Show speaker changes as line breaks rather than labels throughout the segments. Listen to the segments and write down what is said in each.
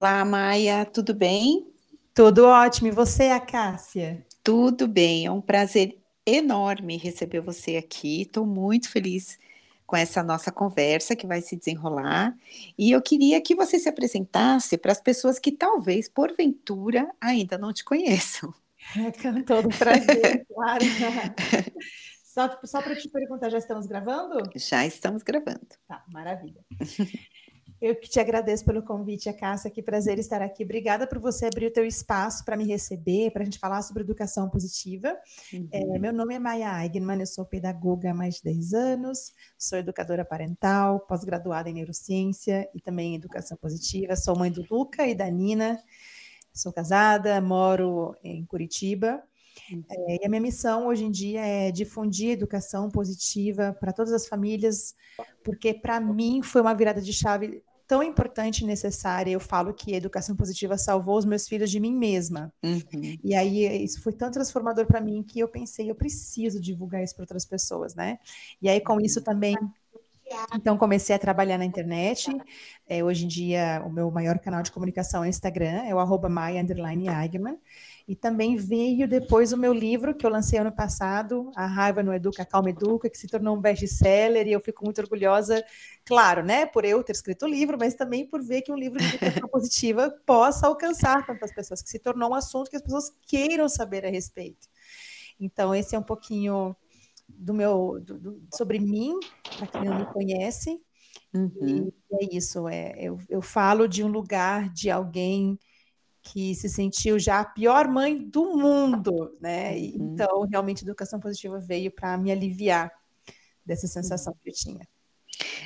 Olá, Maia, tudo bem?
Tudo ótimo. E você, a Cássia?
Tudo bem, é um prazer enorme receber você aqui. Estou muito feliz com essa nossa conversa que vai se desenrolar. E eu queria que você se apresentasse para as pessoas que talvez, porventura, ainda não te conheçam.
É, com todo prazer, claro. Só, só para te perguntar, já estamos gravando?
Já estamos gravando.
Tá, maravilha. Eu que te agradeço pelo convite, a Cássia, que prazer estar aqui. Obrigada por você abrir o teu espaço para me receber, para a gente falar sobre educação positiva. Uhum. É, meu nome é Maia Eigman, eu sou pedagoga há mais de 10 anos, sou educadora parental, pós-graduada em neurociência e também em educação positiva. Sou mãe do Luca e da Nina, sou casada, moro em Curitiba. Uhum. É, e a minha missão hoje em dia é difundir educação positiva para todas as famílias, porque para mim foi uma virada de chave tão importante e necessária. Eu falo que a educação positiva salvou os meus filhos de mim mesma. Uhum. E aí isso foi tão transformador para mim que eu pensei, eu preciso divulgar isso para outras pessoas, né? E aí com isso também então comecei a trabalhar na internet. É, hoje em dia o meu maior canal de comunicação é o Instagram, é o arroba e também veio depois o meu livro, que eu lancei ano passado, A Raiva no Educa, Calma Educa, que se tornou um best-seller, e eu fico muito orgulhosa, claro, né, por eu ter escrito o livro, mas também por ver que um livro de educação positiva possa alcançar tantas pessoas, que se tornou um assunto que as pessoas queiram saber a respeito. Então, esse é um pouquinho do meu, do, do, sobre mim, para quem não me conhece, uhum. e é isso, é, eu, eu falo de um lugar, de alguém que se sentiu já a pior mãe do mundo, né? Uhum. Então, realmente, a educação positiva veio para me aliviar dessa sensação que eu tinha.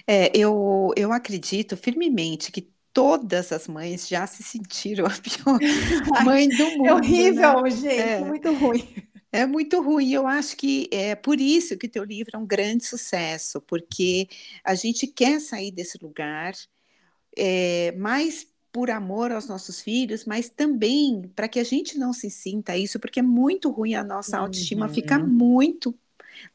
É, eu, eu acredito firmemente que todas as mães já se sentiram a pior mãe do mundo.
É horrível, né? gente, é. muito ruim.
É muito ruim. Eu acho que é por isso que o teu livro é um grande sucesso, porque a gente quer sair desse lugar é, mais por amor aos nossos filhos, mas também para que a gente não se sinta isso, porque é muito ruim a nossa uhum. autoestima fica muito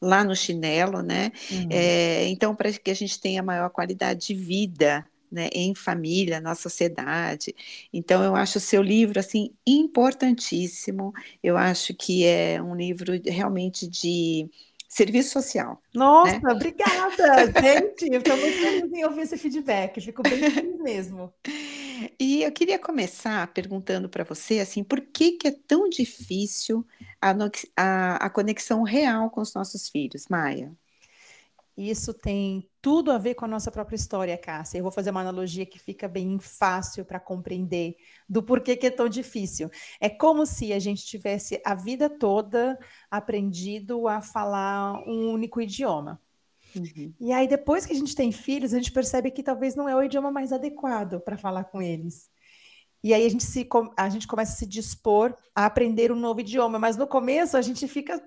lá no chinelo, né? Uhum. É, então, para que a gente tenha maior qualidade de vida, né, em família, na sociedade. Então, eu acho o seu livro assim importantíssimo. Eu acho que é um livro realmente de serviço social.
Nossa, né? obrigada, gente. Eu estou muito feliz em ouvir esse feedback, fico bem feliz mesmo.
E eu queria começar perguntando para você assim, por que, que é tão difícil a, a, a conexão real com os nossos filhos, Maia?
Isso tem tudo a ver com a nossa própria história, Cássia. Eu vou fazer uma analogia que fica bem fácil para compreender do porquê que é tão difícil. É como se a gente tivesse a vida toda aprendido a falar um único idioma. Uhum. E aí, depois que a gente tem filhos, a gente percebe que talvez não é o idioma mais adequado para falar com eles. E aí a gente, se, a gente começa a se dispor a aprender um novo idioma, mas no começo a gente fica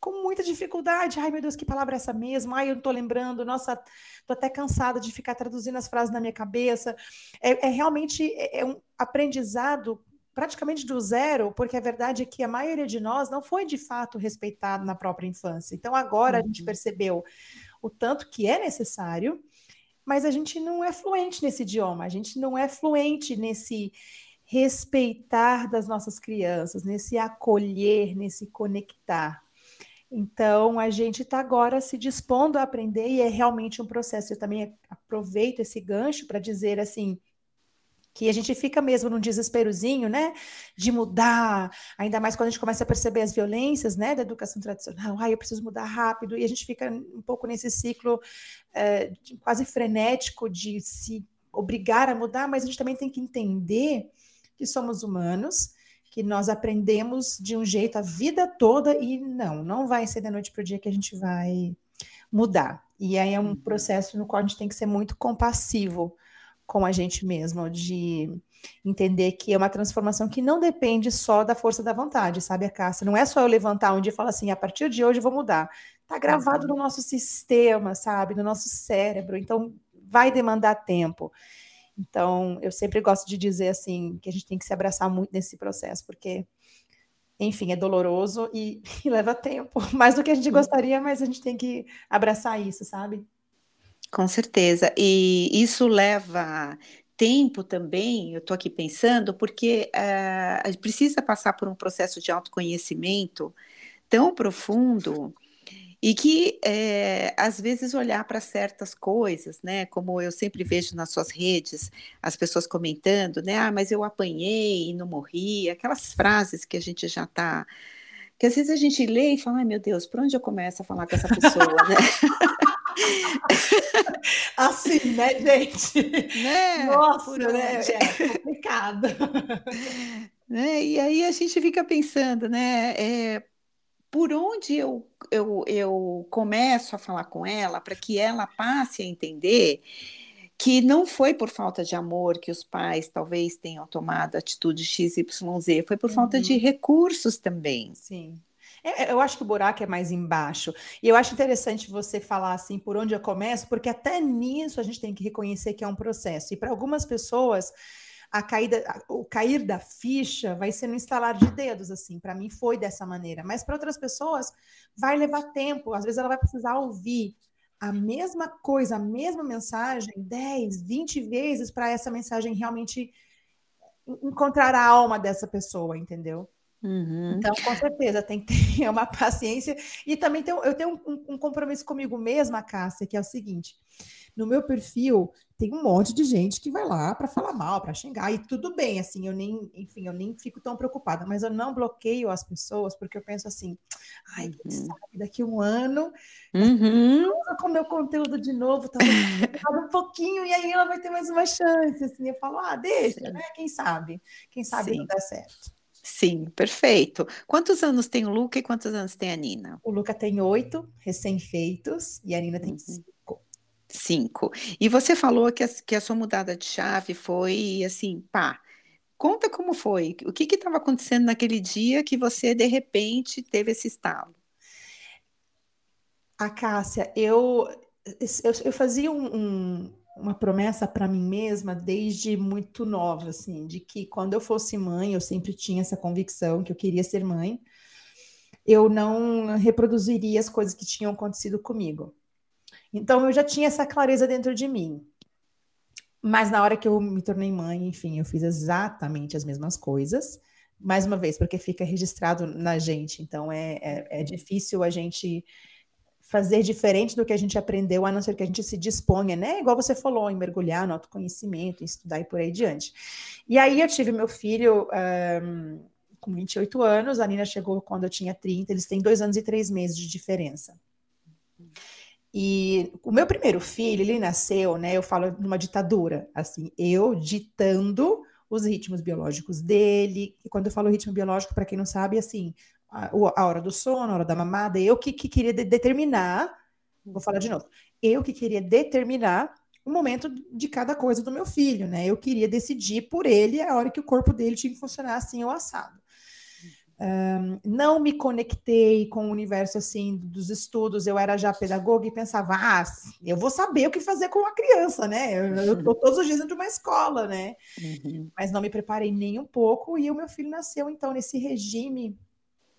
com muita dificuldade. Ai, meu Deus, que palavra é essa mesmo? Ai, eu não estou lembrando. Nossa, estou até cansada de ficar traduzindo as frases na minha cabeça. É, é realmente é, é um aprendizado praticamente do zero, porque a verdade é que a maioria de nós não foi de fato respeitado na própria infância. Então agora uhum. a gente uhum. percebeu o tanto que é necessário, mas a gente não é fluente nesse idioma, a gente não é fluente nesse respeitar das nossas crianças, nesse acolher, nesse conectar. Então, a gente está agora se dispondo a aprender e é realmente um processo. Eu também aproveito esse gancho para dizer assim que a gente fica mesmo num desesperozinho, né, de mudar, ainda mais quando a gente começa a perceber as violências, né, da educação tradicional, ai, eu preciso mudar rápido, e a gente fica um pouco nesse ciclo é, quase frenético de se obrigar a mudar, mas a gente também tem que entender que somos humanos, que nós aprendemos de um jeito a vida toda e não, não vai ser da noite para o dia que a gente vai mudar. E aí é um uhum. processo no qual a gente tem que ser muito compassivo com a gente mesmo, de entender que é uma transformação que não depende só da força da vontade, sabe, a Cássia? Não é só eu levantar um dia e falar assim, a partir de hoje eu vou mudar. Está gravado no nosso sistema, sabe, no nosso cérebro, então vai demandar tempo. Então, eu sempre gosto de dizer assim que a gente tem que se abraçar muito nesse processo, porque, enfim, é doloroso e, e leva tempo, mais do que a gente gostaria, mas a gente tem que abraçar isso, sabe?
Com certeza. E isso leva tempo também, eu estou aqui pensando, porque uh, precisa passar por um processo de autoconhecimento tão profundo e que é, às vezes olhar para certas coisas, né? Como eu sempre vejo nas suas redes, as pessoas comentando, né? Ah, mas eu apanhei e não morri, aquelas frases que a gente já está. Que às vezes a gente lê e fala, ai meu Deus, por onde eu começo a falar com essa pessoa, né?
assim, né, gente? Né? Nossa, né? É complicado.
Né? E aí a gente fica pensando, né? É, por onde eu, eu, eu começo a falar com ela para que ela passe a entender que não foi por falta de amor que os pais talvez tenham tomado atitude XYZ, foi por uhum. falta de uhum. recursos também.
Sim. É, é, eu acho que o buraco é mais embaixo. E eu acho interessante você falar assim por onde eu começo, porque até nisso a gente tem que reconhecer que é um processo. E para algumas pessoas, a caída, o cair da ficha vai ser no instalar de dedos, assim. Para mim foi dessa maneira, mas para outras pessoas vai levar tempo. Às vezes ela vai precisar ouvir a mesma coisa, a mesma mensagem 10, 20 vezes para essa mensagem realmente encontrar a alma dessa pessoa, entendeu? Uhum. Então, com certeza, tem que ter uma paciência. E também tenho, eu tenho um, um compromisso comigo mesma, Cássia, que é o seguinte: no meu perfil tem um monte de gente que vai lá para falar mal, para xingar, e tudo bem, assim, eu nem, enfim, eu nem fico tão preocupada, mas eu não bloqueio as pessoas, porque eu penso assim, ai, quem uhum. sabe, daqui um ano, uhum. com o meu conteúdo de novo, talvez um pouquinho, e aí ela vai ter mais uma chance, assim, eu falo, ah, deixa, né, quem sabe, quem sabe Sim. não dá certo.
Sim, perfeito. Quantos anos tem o Luca e quantos anos tem a Nina?
O Luca tem oito, recém-feitos, e a Nina tem uhum. cinco.
Cinco. E você falou que a, que a sua mudada de chave foi assim, pá. Conta como foi. O que estava acontecendo naquele dia que você, de repente, teve esse estalo?
A Cássia, eu, eu, eu fazia um, um uma promessa para mim mesma desde muito nova, assim, de que quando eu fosse mãe, eu sempre tinha essa convicção que eu queria ser mãe, eu não reproduziria as coisas que tinham acontecido comigo. Então eu já tinha essa clareza dentro de mim. Mas na hora que eu me tornei mãe, enfim, eu fiz exatamente as mesmas coisas. Mais uma vez, porque fica registrado na gente. Então é, é, é difícil a gente fazer diferente do que a gente aprendeu, a não ser que a gente se disponha, né? Igual você falou, em mergulhar no autoconhecimento, em estudar e por aí diante. E aí eu tive meu filho um, com 28 anos, a Nina chegou quando eu tinha 30, eles têm dois anos e três meses de diferença. E o meu primeiro filho, ele nasceu, né? Eu falo numa ditadura, assim, eu ditando os ritmos biológicos dele. E quando eu falo ritmo biológico, para quem não sabe, assim, a, a, hora do sono, a hora da mamada, eu que, que queria de, determinar, vou falar de novo, eu que queria determinar o momento de cada coisa do meu filho, né? Eu queria decidir por ele a hora que o corpo dele tinha que funcionar assim ou assado. Um, não me conectei com o universo assim dos estudos. Eu era já pedagoga e pensava, ah, eu vou saber o que fazer com uma criança, né? Eu, estou todos os dias dentro de uma escola, né? Uhum. Mas não me preparei nem um pouco e o meu filho nasceu então nesse regime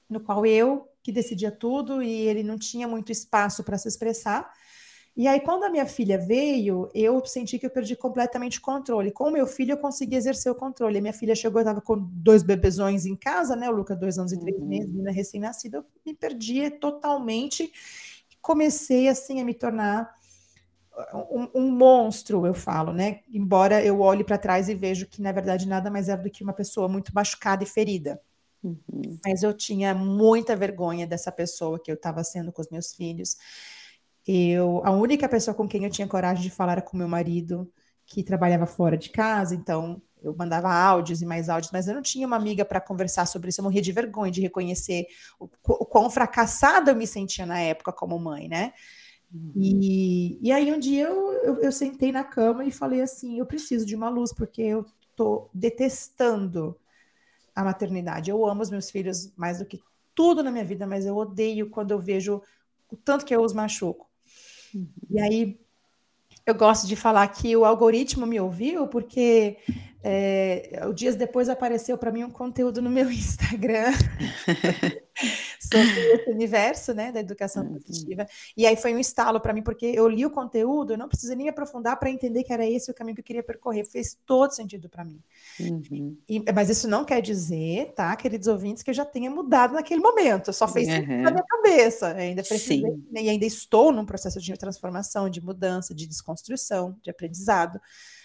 no qual eu que decidia tudo e ele não tinha muito espaço para se expressar. E aí, quando a minha filha veio, eu senti que eu perdi completamente o controle. Com o meu filho, eu consegui exercer o controle. A minha filha chegou, eu estava com dois bebezões em casa, né? O Luca, dois anos e três uhum. meses, menina recém-nascida. Eu me perdi totalmente. Comecei, assim, a me tornar um, um, monstro, eu falo, né? Embora eu olhe para trás e vejo que, na verdade, nada mais é do que uma pessoa muito machucada e ferida. Uhum. Mas eu tinha muita vergonha dessa pessoa que eu estava sendo com os meus filhos. Eu, a única pessoa com quem eu tinha coragem de falar era com meu marido, que trabalhava fora de casa, então eu mandava áudios e mais áudios, mas eu não tinha uma amiga para conversar sobre isso. Eu morria de vergonha de reconhecer o, o quão fracassada eu me sentia na época como mãe, né? Uhum. E, e aí um dia eu, eu, eu, sentei na cama e falei assim: eu preciso de uma luz, porque eu tô detestando a maternidade. Eu amo os meus filhos mais do que tudo na minha vida, mas eu odeio quando eu vejo o tanto que eu os machuco. Uhum. E aí eu gosto de falar que o algoritmo me ouviu, porque é, dias depois apareceu para mim um conteúdo no meu Instagram sobre esse universo, né, da educação uhum. positiva. E aí foi um estalo para mim, porque eu li o conteúdo, eu não precisei nem me aprofundar para entender que era esse o caminho que eu queria percorrer. Fez todo sentido para mim. Uhum. E, mas isso não quer dizer, tá, queridos ouvintes, que eu já tenha mudado naquele momento. Só fez uhum. sentido na minha cabeça. Eu ainda precisei, né, e ainda estou num processo de transformação, de mudança, de desconstrução, de aprendizado.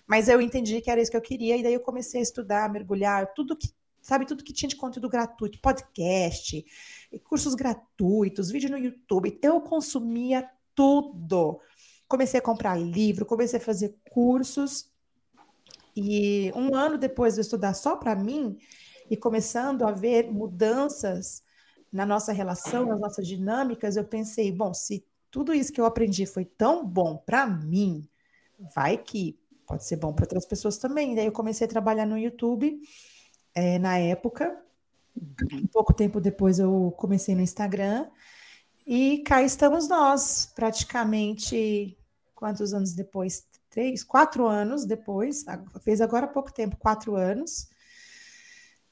Mas eu entendi que era isso que eu queria, e daí eu comecei a estudar, a mergulhar, tudo que sabe? Tudo que tinha de conteúdo gratuito, podcast, cursos gratuitos, vídeo no YouTube. Eu consumia tudo. Comecei a comprar livro, comecei a fazer cursos. E um ano depois de estudar só para mim e começando a ver mudanças na nossa relação, nas nossas dinâmicas, eu pensei, bom, se tudo isso que eu aprendi foi tão bom para mim, vai que pode ser bom para outras pessoas também. Daí eu comecei a trabalhar no YouTube é, na época. Um pouco tempo depois eu comecei no Instagram. E cá estamos nós, praticamente quantos anos depois? Três, quatro anos depois, fez agora há pouco tempo, quatro anos,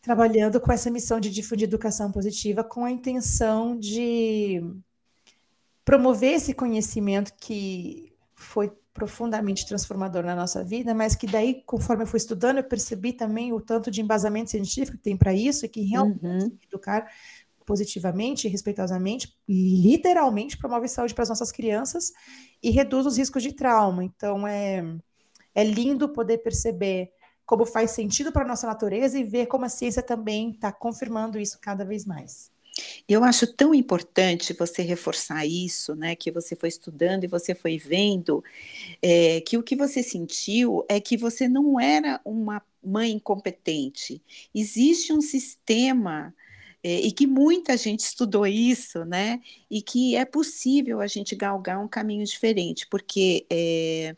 trabalhando com essa missão de difundir educação positiva com a intenção de promover esse conhecimento que foi profundamente transformador na nossa vida, mas que daí, conforme eu fui estudando, eu percebi também o tanto de embasamento científico que tem para isso e que realmente uhum. educar positivamente, respeitosamente, literalmente promove saúde para as nossas crianças e reduz os riscos de trauma. Então é é lindo poder perceber como faz sentido para a nossa natureza e ver como a ciência também está confirmando isso cada vez mais.
Eu acho tão importante você reforçar isso, né? Que você foi estudando e você foi vendo é, que o que você sentiu é que você não era uma mãe incompetente. Existe um sistema é, e que muita gente estudou isso, né? E que é possível a gente galgar um caminho diferente, porque é,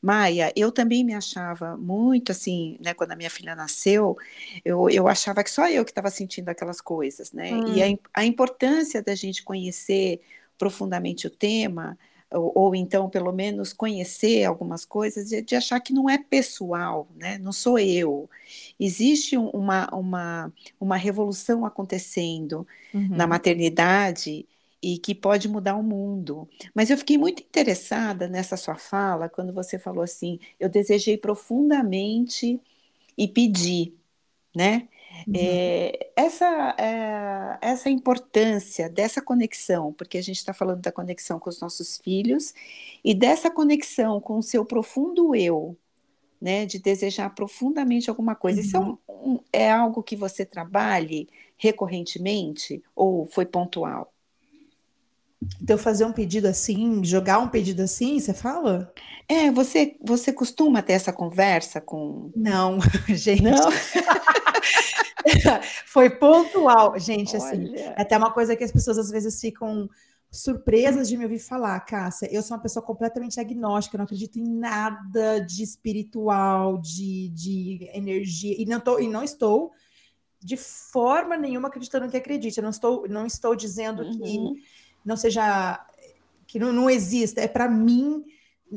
Maia, eu também me achava muito assim, né? Quando a minha filha nasceu, eu, eu achava que só eu que estava sentindo aquelas coisas, né? Hum. E a, a importância da gente conhecer profundamente o tema, ou, ou, então pelo menos conhecer algumas coisas, de, de, achar que não é pessoal, né? não sou eu. Existe uma, uma, uma revolução acontecendo uhum. na maternidade e que pode mudar o mundo. Mas eu fiquei muito interessada nessa sua fala, quando você falou assim: eu desejei profundamente e pedi, né? Uhum. É, essa, é, essa importância dessa conexão, porque a gente está falando da conexão com os nossos filhos e dessa conexão com o seu profundo eu, né, de desejar profundamente alguma coisa. Uhum. Isso é, uhum. um, é algo que você trabalhe recorrentemente ou foi pontual?
Então, fazer um pedido assim, jogar um pedido assim, você fala?
É, você, você costuma ter essa conversa com.
Não, gente. Não. Foi pontual, gente, assim, Olha. assim. É até uma coisa que as pessoas às vezes ficam surpresas de me ouvir falar, Cássia. Eu sou uma pessoa completamente agnóstica, não acredito em nada de espiritual, de, de energia, e não, tô, e não estou de forma nenhuma acreditando que acredite. Eu não estou, não estou dizendo uhum. que não seja que não, não exista. É para mim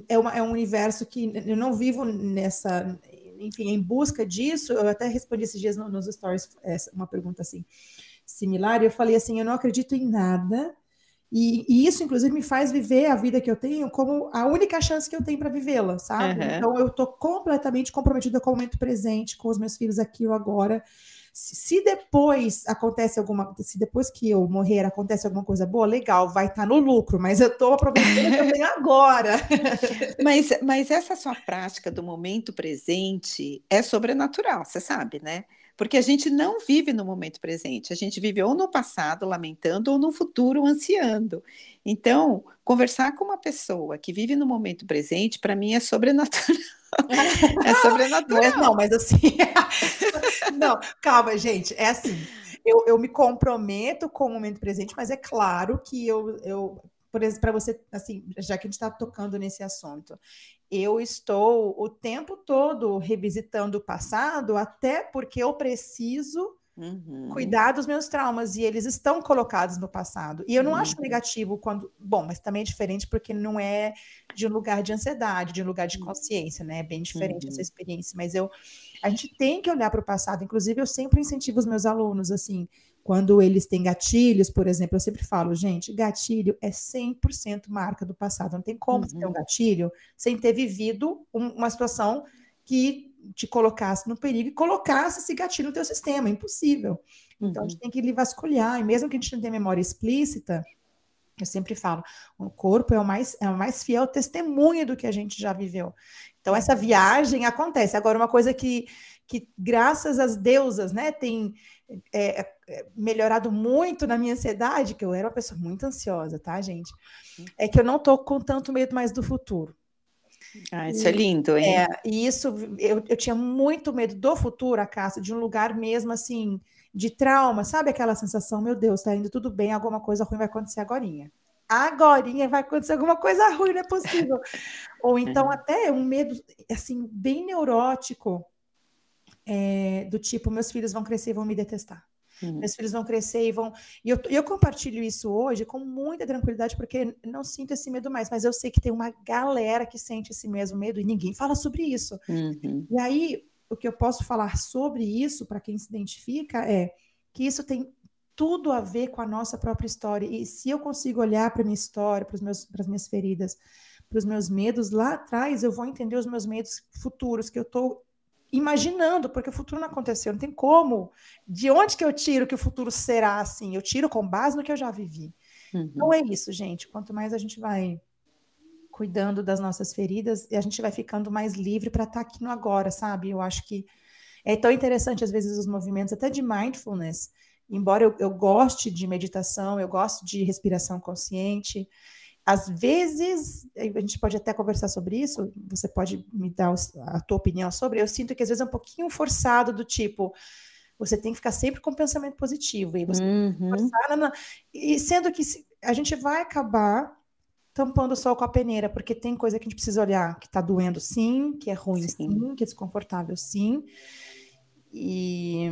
é, uma, é um universo que eu não vivo nessa, enfim, em busca disso. Eu até respondi esses dias nos stories uma pergunta assim similar. E eu falei assim, eu não acredito em nada. E, e, isso, inclusive, me faz viver a vida que eu tenho como a única chance que eu tenho para vivê-la, sabe? Uhum. Então, eu estou completamente comprometida com o momento presente, com os meus filhos aqui ou agora. Se, depois acontece alguma, se depois que eu morrer acontece alguma coisa boa, legal, vai estar tá no lucro, mas eu estou aproveitando também agora.
mas, mas essa sua prática do momento presente é sobrenatural, você sabe, né? Porque a gente não vive no momento presente, a gente vive ou no passado lamentando ou no futuro ansiando. Então, conversar com uma pessoa que vive no momento presente, para mim é sobrenatural. é sobrenatural.
Não, não, mas assim. não, calma, gente. É assim. Eu, eu me comprometo com o momento presente, mas é claro que eu, eu por exemplo, para você, assim, já que a gente está tocando nesse assunto, eu estou o tempo todo revisitando o passado, até porque eu preciso Uhum. Cuidar dos meus traumas e eles estão colocados no passado. E eu não uhum. acho negativo quando. Bom, mas também é diferente porque não é de um lugar de ansiedade, de um lugar de uhum. consciência, né? É bem diferente uhum. essa experiência. Mas eu. A gente tem que olhar para o passado. Inclusive, eu sempre incentivo os meus alunos assim. Quando eles têm gatilhos, por exemplo, eu sempre falo, gente, gatilho é 100% marca do passado. Não tem como uhum. ter um gatilho sem ter vivido um, uma situação que te colocasse no perigo e colocasse esse gatilho no teu sistema. Impossível. Então, uhum. a gente tem que lhe vasculhar. E mesmo que a gente não tenha memória explícita, eu sempre falo, o corpo é o mais, é o mais fiel testemunho do que a gente já viveu. Então, essa viagem acontece. Agora, uma coisa que, que graças às deusas, né, tem é, é, melhorado muito na minha ansiedade, que eu era uma pessoa muito ansiosa, tá, gente? É que eu não tô com tanto medo mais do futuro.
Ah, isso e, é lindo, hein?
É, e isso, eu, eu tinha muito medo do futuro, a casa, de um lugar mesmo assim, de trauma, sabe aquela sensação, meu Deus, tá indo tudo bem, alguma coisa ruim vai acontecer agora. Agora vai acontecer alguma coisa ruim, não é possível. Ou então é. até um medo, assim, bem neurótico, é, do tipo, meus filhos vão crescer e vão me detestar. Uhum. Meus filhos vão crescer e vão. E eu, eu compartilho isso hoje com muita tranquilidade, porque não sinto esse medo mais, mas eu sei que tem uma galera que sente esse mesmo medo e ninguém fala sobre isso.
Uhum.
E aí, o que eu posso falar sobre isso, para quem se identifica, é que isso tem tudo a ver com a nossa própria história. E se eu consigo olhar para minha história, para as minhas feridas, para os meus medos lá atrás, eu vou entender os meus medos futuros que eu estou imaginando, porque o futuro não aconteceu, não tem como. De onde que eu tiro que o futuro será assim? Eu tiro com base no que eu já vivi. Uhum. Então é isso, gente. Quanto mais a gente vai cuidando das nossas feridas, a gente vai ficando mais livre para estar tá aqui no agora, sabe? Eu acho que é tão interessante, às vezes, os movimentos até de mindfulness. Embora eu, eu goste de meditação, eu gosto de respiração consciente, às vezes, a gente pode até conversar sobre isso, você pode me dar a tua opinião sobre, eu sinto que às vezes é um pouquinho forçado do tipo, você tem que ficar sempre com pensamento positivo, e você
uhum.
forçar, não, e sendo que a gente vai acabar tampando o sol com a peneira, porque tem coisa que a gente precisa olhar, que tá doendo sim, que é ruim sim, sim que é desconfortável sim, e,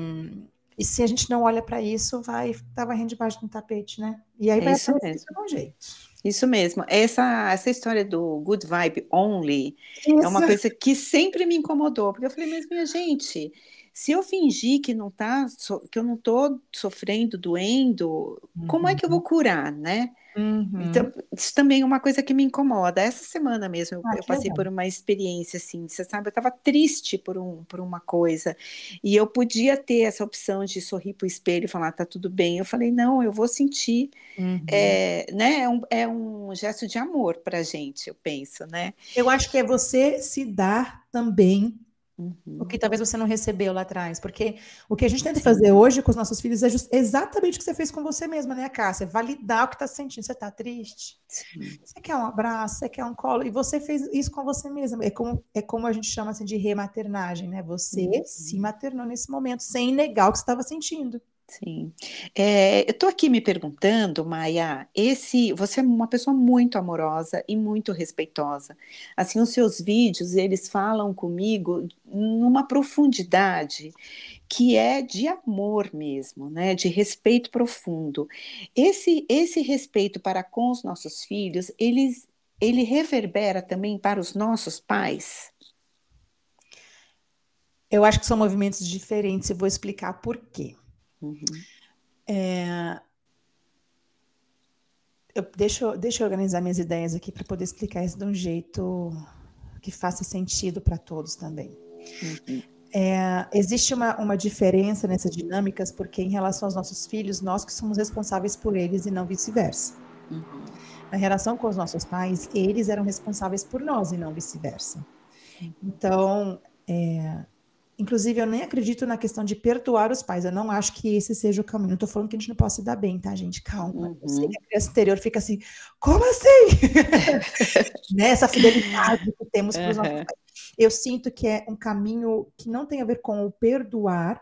e se a gente não olha para isso, vai estar tá varrendo debaixo do tapete, né? E aí é vai
isso
mesmo. de um jeito.
Isso mesmo. Essa, essa história do good vibe only Isso. é uma coisa que sempre me incomodou, porque eu falei, mas minha gente, se eu fingir que não tá, que eu não estou sofrendo, doendo, uhum. como é que eu vou uhum. curar, né?
Uhum.
Então, isso também é uma coisa que me incomoda. Essa semana mesmo eu, ah, eu passei por uma experiência assim, você sabe, eu estava triste por, um, por uma coisa e eu podia ter essa opção de sorrir para o espelho e falar, tá tudo bem. Eu falei, não, eu vou sentir, uhum. é, né? É um, é um gesto de amor para gente, eu penso, né?
Eu acho que é você se dar também Uhum. O que talvez você não recebeu lá atrás. Porque o que a gente tenta fazer hoje com os nossos filhos é exatamente o que você fez com você mesma, né, Cássia? Validar o que está sentindo. Você está triste? Sim. Você quer um abraço? Você quer um colo? E você fez isso com você mesma. É como, é como a gente chama assim, de rematernagem, né? Você uhum. se maternou nesse momento, sem negar o que você estava sentindo.
Sim. É, eu estou aqui me perguntando, Maia, esse, você é uma pessoa muito amorosa e muito respeitosa. Assim, os seus vídeos, eles falam comigo numa profundidade que é de amor mesmo, né? De respeito profundo. Esse, esse respeito para com os nossos filhos, eles, ele reverbera também para os nossos pais?
Eu acho que são movimentos diferentes e vou explicar por quê.
Uhum.
É, eu, deixa, deixa eu organizar minhas ideias aqui para poder explicar isso de um jeito que faça sentido para todos também.
Uhum.
É, existe uma, uma diferença nessas dinâmicas, porque em relação aos nossos filhos, nós que somos responsáveis por eles e não vice-versa.
Uhum.
Na relação com os nossos pais, eles eram responsáveis por nós e não vice-versa. Então, é, Inclusive, eu nem acredito na questão de perdoar os pais. Eu não acho que esse seja o caminho. Não estou falando que a gente não possa se dar bem, tá, gente? Calma. Uhum. Eu sei que a criança interior fica assim, como assim? Nessa né, fidelidade que temos para os uhum. nossos pais. Eu sinto que é um caminho que não tem a ver com o perdoar,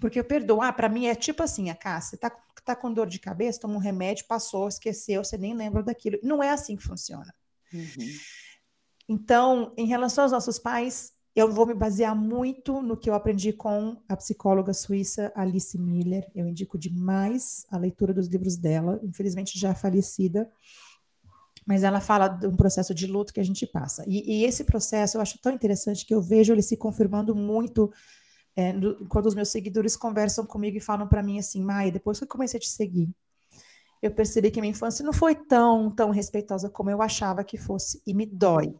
porque o perdoar, para mim, é tipo assim, a Cássia, tá, tá com dor de cabeça, toma um remédio, passou, esqueceu, você nem lembra daquilo. Não é assim que funciona.
Uhum.
Então, em relação aos nossos pais, eu vou me basear muito no que eu aprendi com a psicóloga suíça Alice Miller. Eu indico demais a leitura dos livros dela, infelizmente já falecida, mas ela fala de um processo de luto que a gente passa. E, e esse processo eu acho tão interessante que eu vejo ele se confirmando muito é, no, quando os meus seguidores conversam comigo e falam para mim assim, Maia, depois que eu comecei a te seguir, eu percebi que minha infância não foi tão, tão respeitosa como eu achava que fosse, e me dói.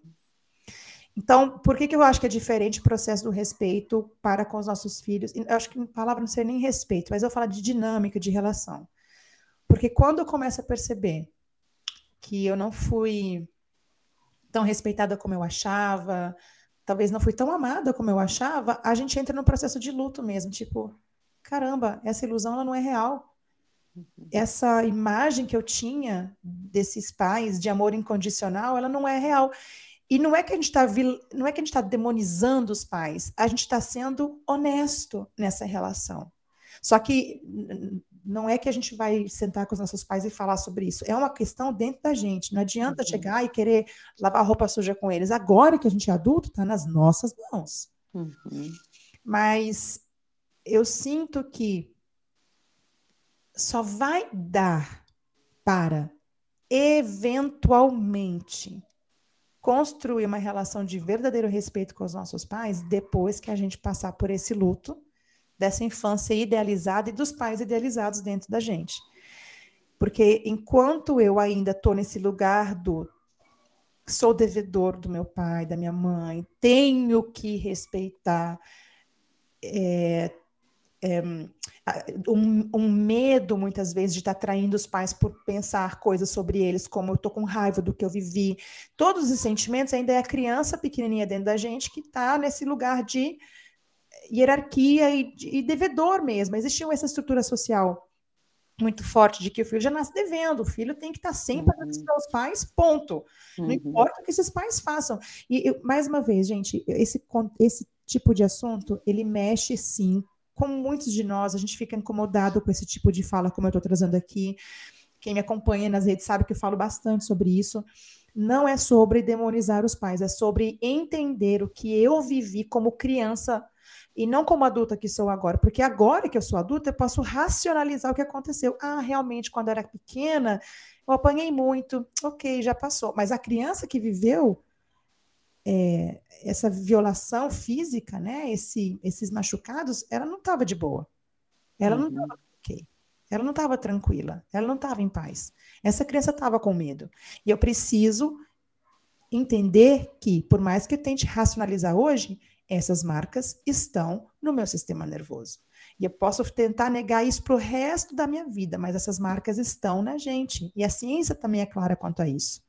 Então, por que, que eu acho que é diferente o processo do respeito para com os nossos filhos? Eu acho que a palavra não seria nem respeito, mas eu falo de dinâmica, de relação. Porque quando eu começo a perceber que eu não fui tão respeitada como eu achava, talvez não fui tão amada como eu achava, a gente entra no processo de luto mesmo, tipo, caramba, essa ilusão ela não é real. Uhum. Essa imagem que eu tinha desses pais de amor incondicional, ela não é real. E não é que a gente está não é que a gente está demonizando os pais, a gente está sendo honesto nessa relação. Só que não é que a gente vai sentar com os nossos pais e falar sobre isso. É uma questão dentro da gente. Não adianta uhum. chegar e querer lavar roupa suja com eles. Agora que a gente é adulto, está nas nossas mãos. Uhum. Mas eu sinto que só vai dar para eventualmente construir uma relação de verdadeiro respeito com os nossos pais depois que a gente passar por esse luto dessa infância idealizada e dos pais idealizados dentro da gente. Porque enquanto eu ainda estou nesse lugar do sou devedor do meu pai, da minha mãe, tenho que respeitar é, é, um, um, medo, muitas vezes, de estar tá traindo os pais por pensar coisas sobre eles, como eu estou com raiva do que eu vivi. Todos os sentimentos ainda é a criança pequenininha dentro da gente que está nesse lugar de hierarquia e, e devedor mesmo. Existia essa estrutura social muito forte de que o filho já nasce devendo, o filho tem que estar sempre uhum. pagando os pais, ponto. Uhum. Não importa o que esses pais façam. E eu, mais uma vez, gente, esse, esse tipo de assunto, ele mexe sim, como muitos de nós, a gente fica incomodado com esse tipo de fala, como eu estou trazendo aqui. Quem me acompanha nas redes sabe que eu falo bastante sobre isso. Não é sobre demonizar os pais, é sobre entender o que eu vivi como criança e não como adulta que sou agora, porque agora que eu sou adulta, eu posso racionalizar o que aconteceu. Ah, realmente, quando eu era pequena, eu apanhei muito, ok, já passou. Mas a criança que viveu é, essa violação física, né, esse, esses machucados, ela não estava de boa. Ela uhum. não estava ok. Ela não estava tranquila. Ela não estava em paz. Essa criança estava com medo. E eu preciso entender que, por mais que eu tente racionalizar hoje, essas marcas estão no meu sistema nervoso. E eu posso tentar negar isso para o resto da minha vida, mas essas marcas estão na gente. E a ciência também é clara quanto a isso.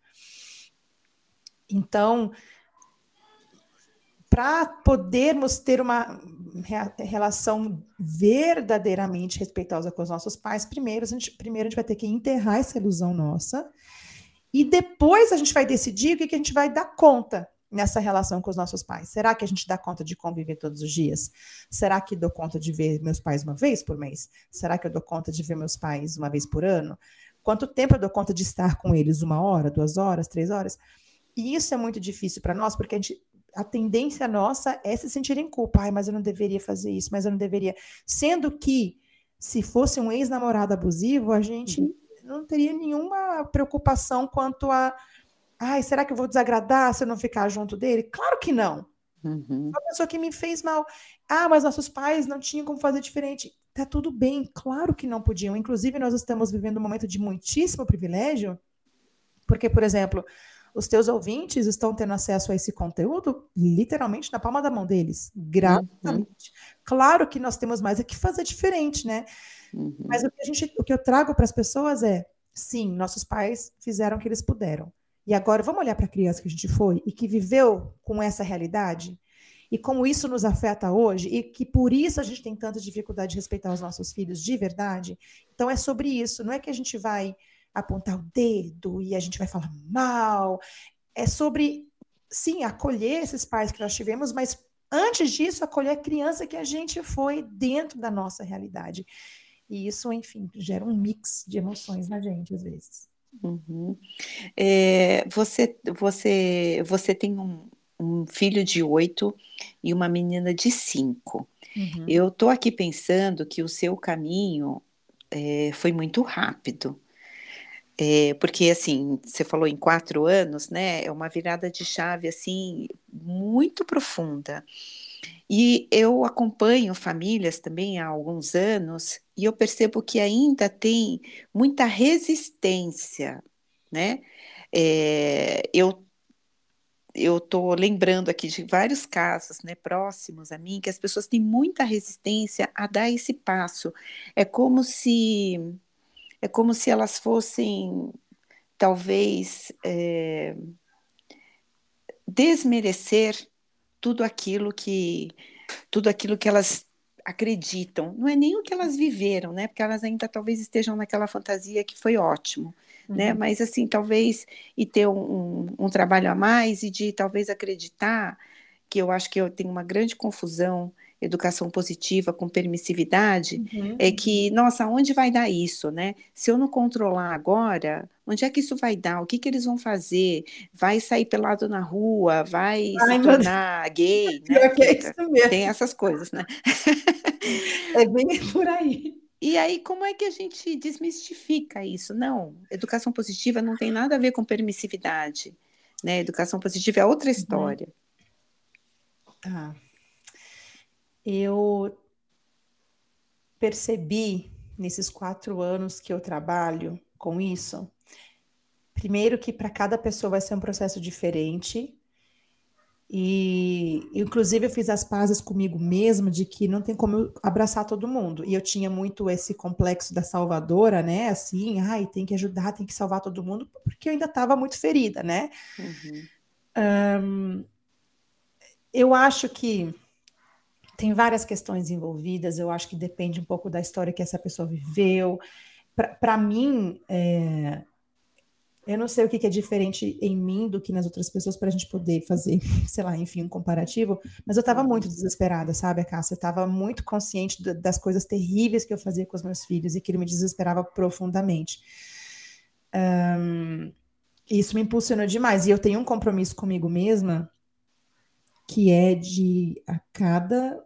Então, para podermos ter uma relação verdadeiramente respeitosa com os nossos pais, primeiro a, gente, primeiro a gente vai ter que enterrar essa ilusão nossa, e depois a gente vai decidir o que, que a gente vai dar conta nessa relação com os nossos pais? Será que a gente dá conta de conviver todos os dias? Será que dou conta de ver meus pais uma vez por mês? Será que eu dou conta de ver meus pais uma vez por ano? Quanto tempo eu dou conta de estar com eles? Uma hora, duas horas, três horas? E isso é muito difícil para nós, porque a, gente, a tendência nossa é se sentir em culpa. Ai, mas eu não deveria fazer isso, mas eu não deveria. Sendo que, se fosse um ex-namorado abusivo, a gente uhum. não teria nenhuma preocupação quanto a Ai, será que eu vou desagradar se eu não ficar junto dele? Claro que não. Uhum. Uma pessoa que me fez mal. Ah, mas nossos pais não tinham como fazer diferente. Tá tudo bem, claro que não podiam. Inclusive, nós estamos vivendo um momento de muitíssimo privilégio, porque, por exemplo, os teus ouvintes estão tendo acesso a esse conteúdo literalmente na palma da mão deles, gratuitamente. Uhum. Claro que nós temos mais é que fazer diferente, né? Uhum. Mas o que, a gente, o que eu trago para as pessoas é: sim, nossos pais fizeram o que eles puderam. E agora vamos olhar para a criança que a gente foi e que viveu com essa realidade e como isso nos afeta hoje e que por isso a gente tem tanta dificuldade de respeitar os nossos filhos de verdade. Então é sobre isso, não é que a gente vai apontar o dedo e a gente vai falar mal. É sobre sim acolher esses pais que nós tivemos, mas antes disso acolher a criança que a gente foi dentro da nossa realidade. E isso, enfim, gera um mix de emoções na gente às vezes.
Uhum. É, você, você, você tem um, um filho de oito e uma menina de cinco. Uhum. Eu estou aqui pensando que o seu caminho é, foi muito rápido. É, porque assim, você falou em quatro anos, né? É uma virada de chave assim muito profunda. E eu acompanho famílias também há alguns anos e eu percebo que ainda tem muita resistência, né? É, eu eu estou lembrando aqui de vários casos né, próximos a mim que as pessoas têm muita resistência a dar esse passo. É como se é como se elas fossem talvez é, desmerecer tudo aquilo que tudo aquilo que elas acreditam. Não é nem o que elas viveram, né? Porque elas ainda talvez estejam naquela fantasia que foi ótimo, né? uhum. né? Mas assim, talvez e ter um, um, um trabalho a mais e de talvez acreditar que eu acho que eu tenho uma grande confusão educação positiva com permissividade, uhum. é que, nossa, onde vai dar isso, né? Se eu não controlar agora, onde é que isso vai dar? O que, que eles vão fazer? Vai sair pelado na rua? Vai Ai, se tornar gay? Né? É Tem essas coisas, né?
É bem por aí.
E aí, como é que a gente desmistifica isso? Não, educação positiva não tem nada a ver com permissividade. Né? Educação positiva é outra uhum. história.
Tá eu percebi nesses quatro anos que eu trabalho com isso, primeiro que para cada pessoa vai ser um processo diferente. E, inclusive, eu fiz as pazes comigo mesma de que não tem como abraçar todo mundo. E eu tinha muito esse complexo da salvadora, né? Assim, ai, tem que ajudar, tem que salvar todo mundo, porque eu ainda estava muito ferida, né? Uhum. Um, eu acho que tem várias questões envolvidas, eu acho que depende um pouco da história que essa pessoa viveu. Para mim, é, eu não sei o que, que, é diferente em mim do que nas outras pessoas para a gente poder fazer, sei lá, enfim, um comparativo, mas eu estava muito desesperada, sabe, Cássia? Eu estava muito consciente das coisas terríveis que eu fazia com os meus filhos e que ele me desesperava profundamente. Um, isso me impulsionou demais. E eu tenho um compromisso comigo mesma que é de a cada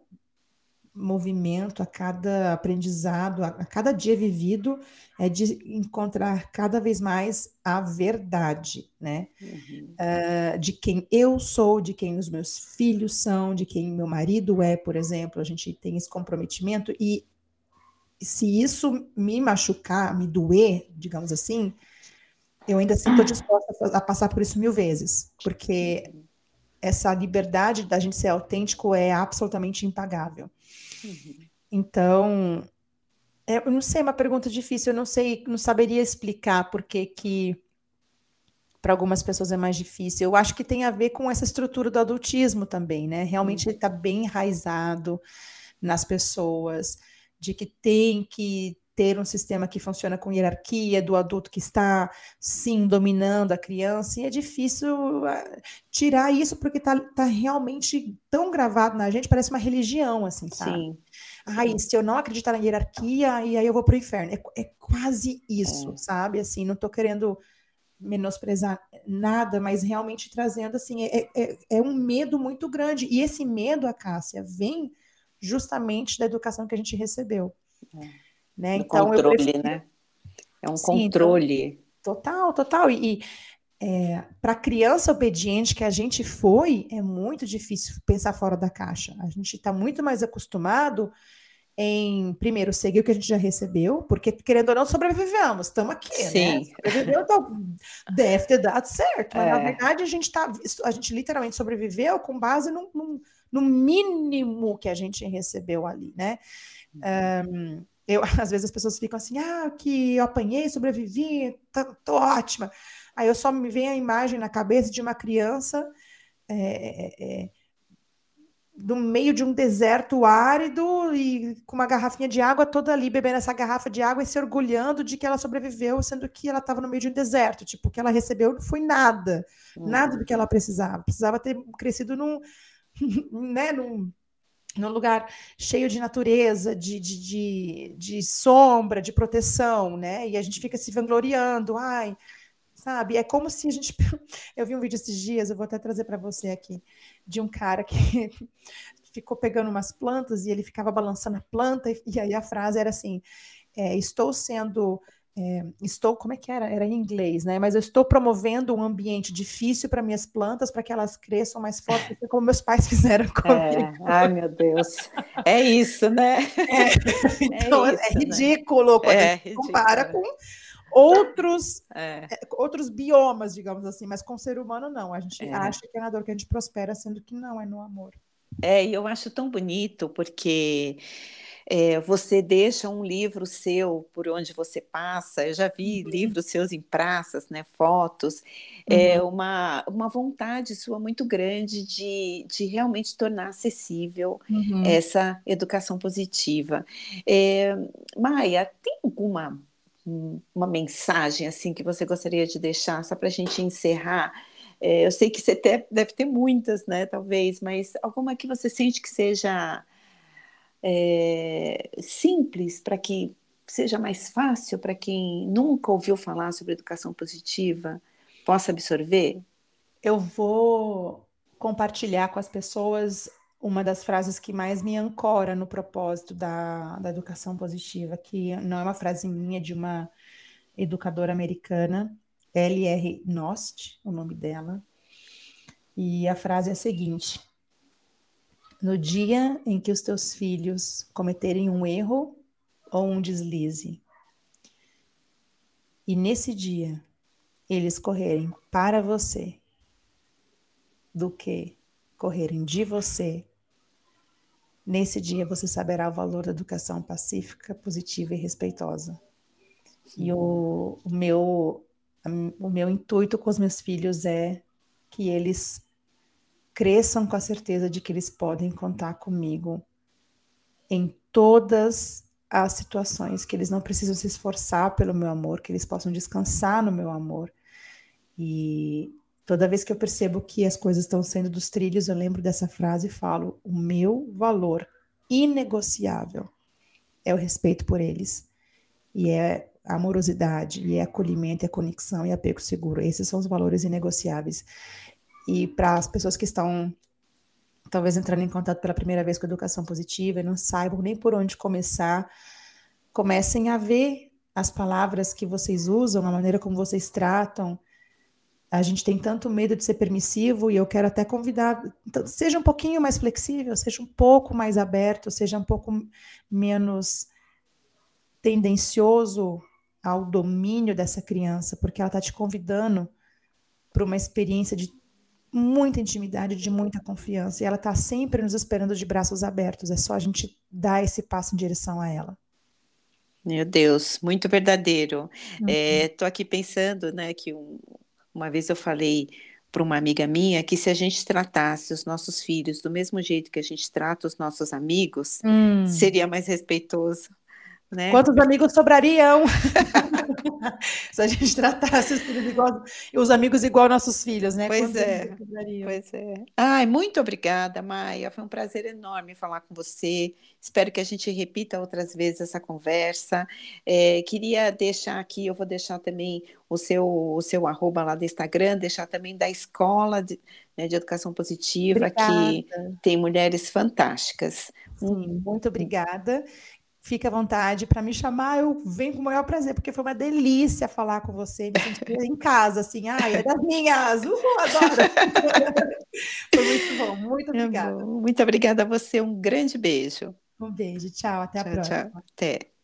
movimento, a cada aprendizado, a, cada dia vivido, é de encontrar cada vez mais a verdade, né? Uhum. Uh, de quem eu sou, de quem os meus filhos são, de quem meu marido é, por exemplo. A gente tem esse comprometimento e se isso me machucar, me doer, digamos assim, eu ainda assim estou disposta a, a passar por isso mil vezes, porque essa liberdade da gente ser autêntico é absolutamente impagável. Uhum. Então, é, eu não sei, é uma pergunta difícil, eu não sei, não saberia explicar por que que para algumas pessoas é mais difícil. Eu acho que tem a ver com essa estrutura do adultismo também, né? Realmente uhum. ele está bem enraizado nas pessoas, de que tem que ter um sistema que funciona com hierarquia do adulto que está, sim, dominando a criança, e é difícil ah, tirar isso porque está tá realmente tão gravado na gente, parece uma religião, assim, sabe? Sim. Ai, se eu não acreditar na hierarquia, e aí eu vou para o inferno. É, é, quase isso, é. sabe? Assim, não estou querendo menosprezar nada, mas realmente trazendo, assim, é, é, é um medo muito grande. E esse medo, a Cássia, vem justamente da educação que a gente recebeu. É. Né?
então, controle, prefiro... né? É um Sim, controle.
Então, total, total. E, é, para criança obediente que a gente foi, é muito difícil pensar fora da caixa. A gente está muito mais acostumado em, primeiro, seguir o que a gente já recebeu, porque, querendo ou não, sobrevivemos, estamos aqui, né? Sim. né? Sobreviveu, então, deve ter dado certo, mas, é. na verdade, a gente, tá, a gente literalmente sobreviveu com base no, no, no mínimo que a gente recebeu ali, né? Um, eu, às vezes as pessoas ficam assim, ah, que eu apanhei, sobrevivi, tô, tô ótima. Aí eu só me vem a imagem na cabeça de uma criança é, é, no meio de um deserto árido e com uma garrafinha de água toda ali bebendo essa garrafa de água e se orgulhando de que ela sobreviveu, sendo que ela estava no meio de um deserto. Tipo, o que ela recebeu não foi nada, uhum. nada do que ela precisava. Precisava ter crescido num, né, num num lugar cheio de natureza, de, de, de, de, sombra, de proteção, né? E a gente fica se vangloriando, ai, sabe? É como se a gente. Eu vi um vídeo esses dias, eu vou até trazer para você aqui, de um cara que ficou pegando umas plantas e ele ficava balançando a planta, e aí a frase era assim: é, Estou sendo é, estou, como é que era? Era em inglês, né? Mas eu estou promovendo um ambiente difícil para minhas plantas, para que elas cresçam mais fortes, como meus pais fizeram é,
comigo. É. Ai, meu Deus. É isso, né?
É, então, é, isso, é ridículo né? quando é, a gente compara com outros, é. outros biomas, digamos assim, mas com o ser humano não. A gente acha que é na dor que a gente prospera, sendo que não, é no amor.
É, e eu acho tão bonito, porque é, você deixa um livro seu por onde você passa. Eu já vi uhum. livros seus em praças, né, fotos. É uhum. Uma, uma vontade sua muito grande de, de realmente tornar acessível uhum. essa educação positiva. É, Maia, tem alguma uma mensagem assim que você gostaria de deixar só para a gente encerrar? É, eu sei que você deve ter muitas, né? Talvez, mas alguma que você sente que seja é, simples para que seja mais fácil para quem nunca ouviu falar sobre educação positiva possa absorver?
Eu vou compartilhar com as pessoas uma das frases que mais me ancora no propósito da, da educação positiva, que não é uma frase minha, é de uma educadora americana, L.R. Nost, o nome dela. E a frase é a seguinte: no dia em que os teus filhos cometerem um erro ou um deslize, e nesse dia eles correrem para você, do que correrem de você, nesse dia você saberá o valor da educação pacífica, positiva e respeitosa. E o, o meu o meu intuito com os meus filhos é que eles cresçam com a certeza de que eles podem contar comigo em todas as situações, que eles não precisam se esforçar pelo meu amor, que eles possam descansar no meu amor. E toda vez que eu percebo que as coisas estão sendo dos trilhos, eu lembro dessa frase e falo: o meu valor inegociável é o respeito por eles. E é a amorosidade, e é acolhimento, é conexão e apego seguro. Esses são os valores inegociáveis. E para as pessoas que estão talvez entrando em contato pela primeira vez com educação positiva e não saibam nem por onde começar, comecem a ver as palavras que vocês usam, a maneira como vocês tratam. A gente tem tanto medo de ser permissivo e eu quero até convidar, então, seja um pouquinho mais flexível, seja um pouco mais aberto, seja um pouco menos tendencioso ao domínio dessa criança, porque ela está te convidando para uma experiência de muita intimidade, de muita confiança. E ela está sempre nos esperando de braços abertos. É só a gente dar esse passo em direção a ela.
Meu Deus, muito verdadeiro. Estou uhum. é, aqui pensando, né, que um, uma vez eu falei para uma amiga minha que se a gente tratasse os nossos filhos do mesmo jeito que a gente trata os nossos amigos, hum. seria mais respeitoso. Né?
Quantos amigos sobrariam se a gente tratasse os filhos igual, os amigos igual nossos filhos, né?
Pois Quantos é, pois é. Ai, muito obrigada, Maia. Foi um prazer enorme falar com você. Espero que a gente repita outras vezes essa conversa. É, queria deixar aqui, eu vou deixar também o seu, o seu arroba lá do Instagram, deixar também da escola de, né, de educação positiva, obrigada. que tem mulheres fantásticas.
Sim, muito obrigada. Fique à vontade para me chamar, eu venho com o maior prazer, porque foi uma delícia falar com você, me sentir em casa, assim, ai, é das minhas, uhul, adoro. foi muito bom, muito obrigada.
Muito obrigada a você, um grande beijo.
Um beijo, tchau, até a tchau, próxima. Tchau,
até.